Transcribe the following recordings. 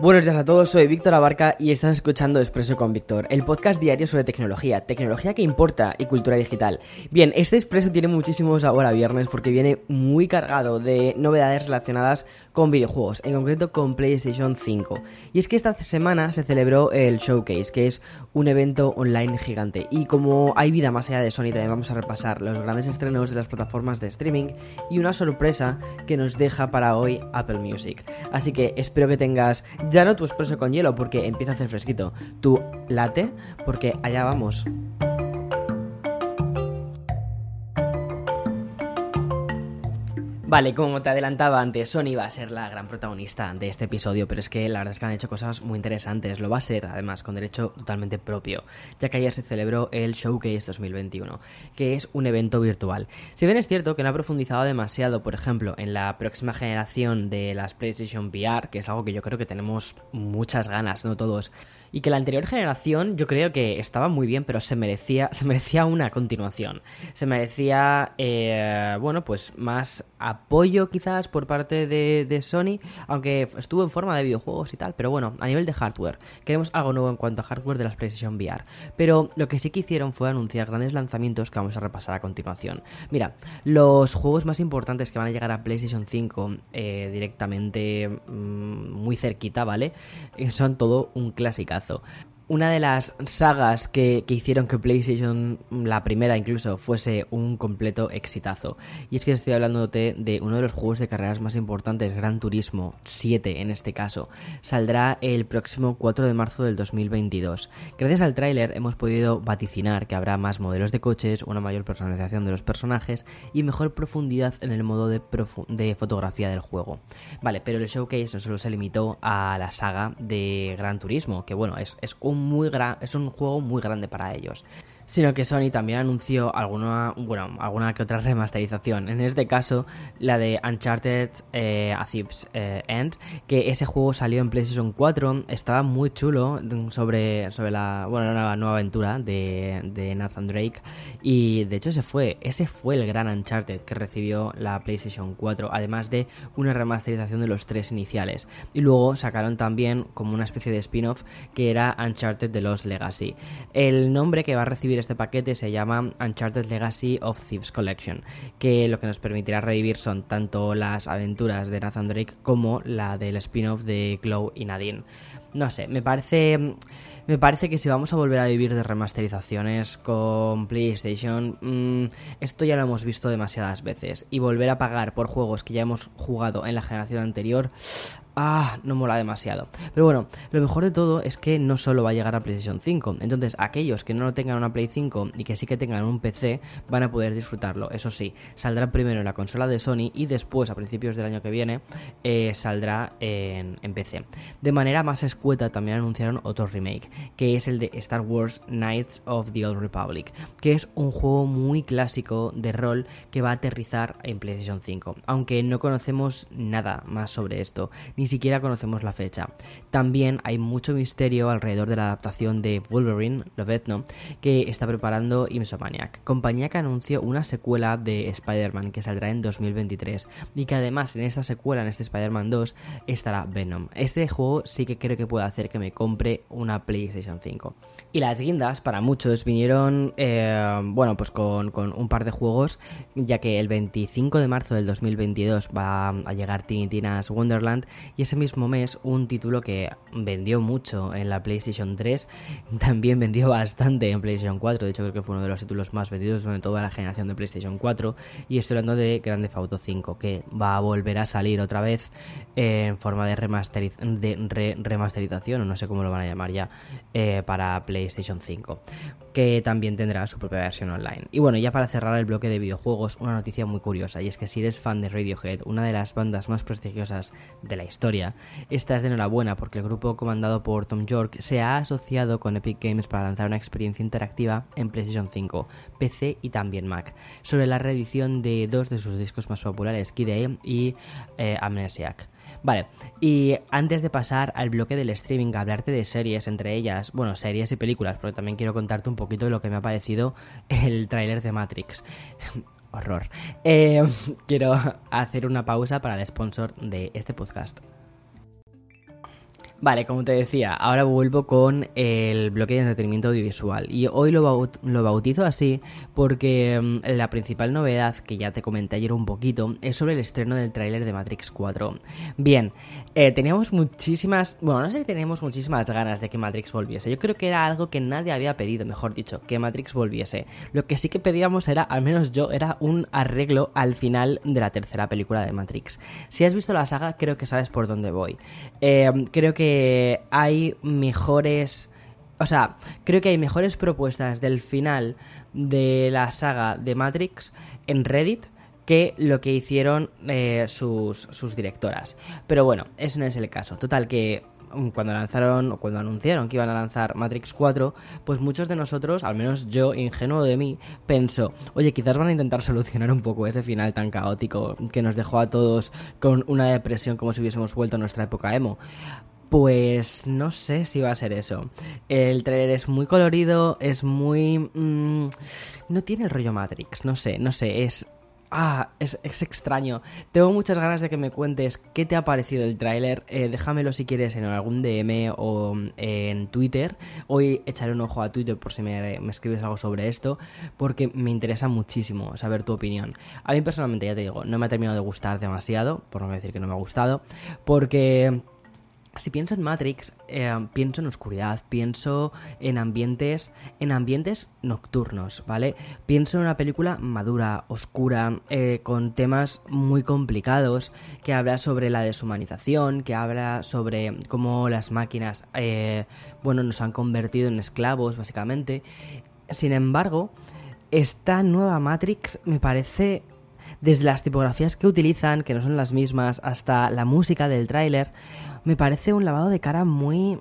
Buenos días a todos, soy Víctor Abarca y estás escuchando Expreso con Víctor, el podcast diario sobre tecnología, tecnología que importa y cultura digital. Bien, este Expreso tiene muchísimo sabor a viernes porque viene muy cargado de novedades relacionadas con videojuegos, en concreto con PlayStation 5. Y es que esta semana se celebró el Showcase, que es un evento online gigante. Y como hay vida más allá de Sony, también vamos a repasar los grandes estrenos de las plataformas de streaming y una sorpresa que nos deja para hoy Apple Music. Así que espero que tengas ya no tu expreso con hielo porque empieza a hacer fresquito, tu latte porque allá vamos. Vale, como te adelantaba antes, Sony va a ser la gran protagonista de este episodio, pero es que la verdad es que han hecho cosas muy interesantes. Lo va a ser, además, con derecho totalmente propio, ya que ayer se celebró el Showcase 2021, que es un evento virtual. Si bien es cierto que no ha profundizado demasiado, por ejemplo, en la próxima generación de las PlayStation VR, que es algo que yo creo que tenemos muchas ganas, no todos, y que la anterior generación yo creo que estaba muy bien, pero se merecía, se merecía una continuación. Se merecía, eh, bueno, pues más apoyo quizás por parte de, Sony, aunque estuvo en forma de videojuegos y tal, pero bueno, a nivel de hardware, queremos algo nuevo en cuanto a hardware de las PlayStation VR. Pero lo que sí que hicieron fue anunciar grandes lanzamientos que vamos a repasar a continuación. Mira, los juegos más importantes que van a llegar a PlayStation 5 eh, directamente mmm, muy cerquita, ¿vale? Son todo un clasicazo una de las sagas que, que, hicieron que PlayStation, la primera incluso, fuese un completo exitazo. Y es que estoy hablando de, de, uno de los juegos de carreras más importantes, Gran Turismo 7 en este caso. Saldrá el próximo 4 de marzo del 2022. Gracias al tráiler hemos podido vaticinar que habrá más modelos de coches, una mayor personalización de los personajes y mejor profundidad en el modo de, de fotografía del juego. Vale, pero el showcase no solo se limitó a la saga de Gran Turismo, que bueno, es, es un muy gran, es un juego muy grande para ellos sino que Sony también anunció alguna, bueno, alguna que otra remasterización. En este caso, la de Uncharted eh, eh, End, que ese juego salió en PlayStation 4, estaba muy chulo sobre, sobre la, bueno, una nueva aventura de, de Nathan Drake y de hecho ese fue, ese fue el gran Uncharted que recibió la PlayStation 4, además de una remasterización de los tres iniciales. Y luego sacaron también como una especie de spin-off que era Uncharted de los Legacy. El nombre que va a recibir este paquete se llama Uncharted Legacy of Thieves Collection, que lo que nos permitirá revivir son tanto las aventuras de Nathan Drake como la del spin-off de Glow y Nadine. No sé, me parece me parece que si vamos a volver a vivir de remasterizaciones con PlayStation, mmm, esto ya lo hemos visto demasiadas veces. Y volver a pagar por juegos que ya hemos jugado en la generación anterior, ah, no mola demasiado. Pero bueno, lo mejor de todo es que no solo va a llegar a PlayStation 5. Entonces, aquellos que no tengan una Play 5 y que sí que tengan un PC, van a poder disfrutarlo. Eso sí, saldrá primero en la consola de Sony y después, a principios del año que viene, eh, saldrá en, en PC. De manera más escueta también anunciaron otro remake que es el de Star Wars Knights of the Old Republic, que es un juego muy clásico de rol que va a aterrizar en PlayStation 5, aunque no conocemos nada más sobre esto, ni siquiera conocemos la fecha. También hay mucho misterio alrededor de la adaptación de Wolverine, Lovetno, que está preparando Insomaniac, compañía que anunció una secuela de Spider-Man que saldrá en 2023 y que además en esta secuela, en este Spider-Man 2, estará Venom. Este juego sí que creo que puede hacer que me compre una Play PlayStation 5. Y las guindas, para muchos, vinieron, eh, bueno, pues con, con, un par de juegos, ya que el 25 de marzo del 2022 va a llegar Tiny Tina's Wonderland, y ese mismo mes un título que vendió mucho en la PlayStation 3, también vendió bastante en PlayStation 4, de hecho creo que fue uno de los títulos más vendidos de toda la generación de PlayStation 4, y estoy hablando de Grand Theft Auto 5, que va a volver a salir otra vez en forma de, remasteriz de re remasterización, o no sé cómo lo van a llamar ya, eh, para PlayStation 5, que también tendrá su propia versión online. Y bueno, ya para cerrar el bloque de videojuegos, una noticia muy curiosa, y es que si eres fan de Radiohead, una de las bandas más prestigiosas de la historia, esta es de enhorabuena porque el grupo comandado por Tom York se ha asociado con Epic Games para lanzar una experiencia interactiva en PlayStation 5, PC y también Mac, sobre la reedición de dos de sus discos más populares, Kid A y eh, Amnesiac. Vale, y antes de pasar al bloque del streaming, a hablarte de series, entre ellas, bueno, series y películas, porque también quiero contarte un poquito de lo que me ha parecido el tráiler de Matrix. Horror. Eh, quiero hacer una pausa para el sponsor de este podcast. Vale, como te decía, ahora vuelvo con el bloque de entretenimiento audiovisual y hoy lo, lo bautizo así porque mm, la principal novedad que ya te comenté ayer un poquito es sobre el estreno del tráiler de Matrix 4. Bien, eh, teníamos muchísimas, bueno, no sé si teníamos muchísimas ganas de que Matrix volviese. Yo creo que era algo que nadie había pedido, mejor dicho, que Matrix volviese. Lo que sí que pedíamos era, al menos yo, era un arreglo al final de la tercera película de Matrix. Si has visto la saga, creo que sabes por dónde voy. Eh, creo que hay mejores... O sea, creo que hay mejores propuestas del final de la saga de Matrix en Reddit que lo que hicieron eh, sus, sus directoras. Pero bueno, ese no es el caso. Total, que mm, cuando lanzaron o cuando anunciaron que iban a lanzar Matrix 4, pues muchos de nosotros, al menos yo, ingenuo de mí, pensó, oye, quizás van a intentar solucionar un poco ese final tan caótico que nos dejó a todos con una depresión como si hubiésemos vuelto a nuestra época emo. Pues no sé si va a ser eso. El trailer es muy colorido, es muy... Mm, no tiene el rollo Matrix, no sé, no sé, es... Ah, es, extraño. Tengo muchas ganas de que me cuentes qué te ha parecido el tráiler. Eh, déjamelo si quieres en algún DM o en Twitter. Hoy echaré un ojo a Twitter por si me, me, escribes algo sobre esto. Porque me interesa muchísimo saber tu opinión. A mí personalmente, ya te digo, no me ha terminado de gustar demasiado. Por no decir que no me ha gustado. Porque si pienso en Matrix, eh, pienso en oscuridad, pienso en ambientes, en ambientes nocturnos, ¿vale? Pienso en una película madura, oscura, eh, con temas muy complicados, que habla sobre la deshumanización, que habla sobre cómo las máquinas, eh, bueno, nos han convertido en esclavos, básicamente. Sin embargo, esta nueva Matrix me parece desde las tipografías que utilizan, que no son las mismas, hasta la música del tráiler, me parece un lavado de cara muy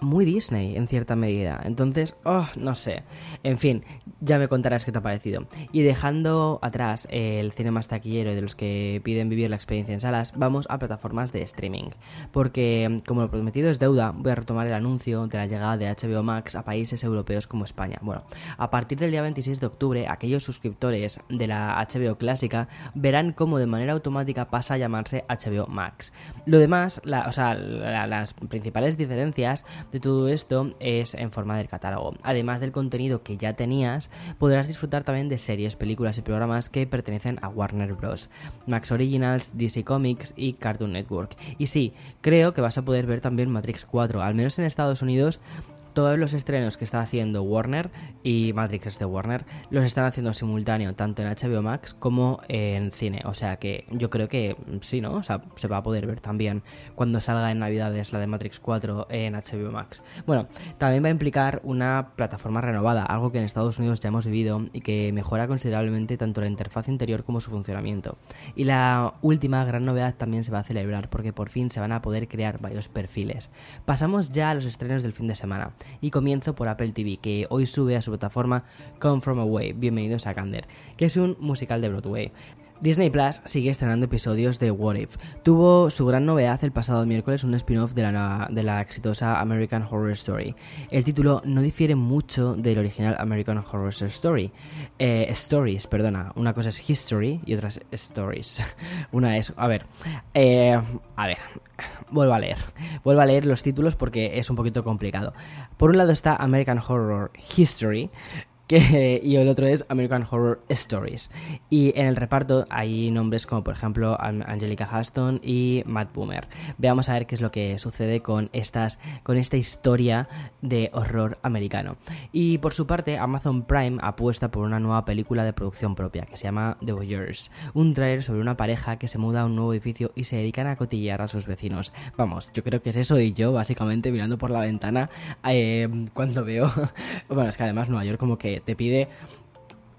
muy Disney en cierta medida. Entonces, oh, no sé. En fin, ya me contarás qué te ha parecido. Y dejando atrás el cine más taquillero y de los que piden vivir la experiencia en salas, vamos a plataformas de streaming. Porque, como lo prometido es deuda, voy a retomar el anuncio de la llegada de HBO Max a países europeos como España. Bueno, a partir del día 26 de octubre, aquellos suscriptores de la HBO clásica verán cómo de manera automática pasa a llamarse HBO Max. Lo demás, o sea, las principales diferencias de todo esto es en forma del catálogo. Además del contenido que ya tenías, podrás disfrutar también de series, películas y programas que pertenecen a Warner Bros. Max Originals, DC Comics y Cartoon Network. Y sí, creo que vas a poder ver también Matrix 4, al menos en Estados Unidos todos los estrenos que está haciendo Warner y Matrix de Warner los están haciendo simultáneo tanto en HBO Max como en cine. O sea que yo creo que sí, ¿no? O sea, se va a poder ver también cuando salga en Navidades la de Matrix 4 en HBO Max. Bueno, también va a implicar una plataforma renovada, algo que en Estados Unidos ya hemos vivido y que mejora considerablemente tanto la interfaz interior como su funcionamiento. Y la última gran novedad también se va a celebrar porque por fin se van a poder crear varios perfiles. Pasamos ya a los estrenos del fin de semana y comienzo por Apple TV, que hoy sube a su plataforma Come From Away, bienvenidos a Gander, que es un musical de Broadway. Disney Plus sigue estrenando episodios de What If. Tuvo su gran novedad el pasado miércoles un spin-off de la, de la exitosa American Horror Story. El título no difiere mucho del original American Horror Story. Eh, stories, perdona. Una cosa es History y otra es Stories. Una es... A ver. Eh, a ver. Vuelvo a leer. Vuelvo a leer los títulos porque es un poquito complicado. Por un lado está American Horror History, y el otro es American Horror Stories. Y en el reparto hay nombres como por ejemplo Angelica Huston y Matt Boomer. Veamos a ver qué es lo que sucede con, estas, con esta historia de horror americano. Y por su parte, Amazon Prime apuesta por una nueva película de producción propia que se llama The Voyeurs, un trailer sobre una pareja que se muda a un nuevo edificio y se dedican a cotillear a sus vecinos. Vamos, yo creo que es eso y yo básicamente mirando por la ventana eh, cuando veo... bueno, es que además Nueva York como que te pide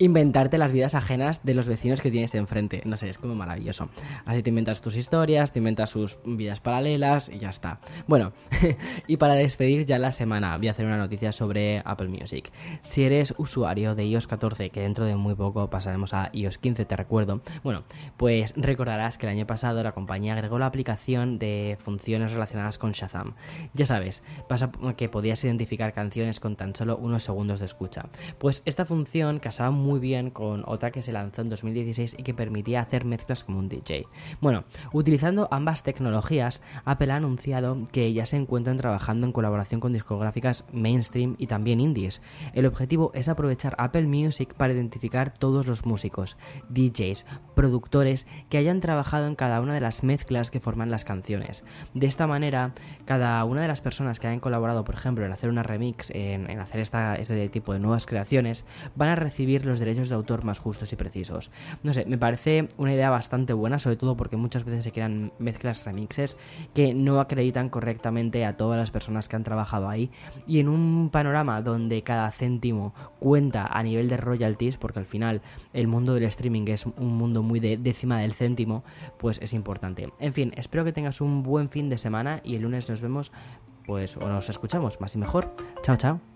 inventarte las vidas ajenas de los vecinos que tienes enfrente. No sé, es como maravilloso. Así te inventas tus historias, te inventas sus vidas paralelas y ya está. Bueno, y para despedir ya la semana, voy a hacer una noticia sobre Apple Music. Si eres usuario de iOS 14, que dentro de muy poco pasaremos a iOS 15, te recuerdo, bueno, pues recordarás que el año pasado la compañía agregó la aplicación de funciones relacionadas con Shazam. Ya sabes, pasa que podías identificar canciones con tan solo unos segundos de escucha. Pues esta función casaba muy muy bien con otra que se lanzó en 2016 y que permitía hacer mezclas como un DJ. Bueno, utilizando ambas tecnologías, Apple ha anunciado que ya se encuentran trabajando en colaboración con discográficas mainstream y también indies. El objetivo es aprovechar Apple Music para identificar todos los músicos, DJs, productores que hayan trabajado en cada una de las mezclas que forman las canciones. De esta manera, cada una de las personas que hayan colaborado, por ejemplo, en hacer una remix, en, hacer esta, este tipo de nuevas creaciones, van a recibir los derechos de autor más justos y precisos. No sé, me parece una idea bastante buena, sobre todo porque muchas veces se crean mezclas remixes que no acreditan correctamente a todas las personas que han trabajado ahí. Y en un panorama donde cada céntimo cuenta a nivel de royalties, porque al final el mundo del streaming es un mundo muy de décima del céntimo, pues es importante. En fin, espero que tengas un buen fin de semana y el lunes nos vemos, pues, o nos escuchamos más y mejor. Chao, chao.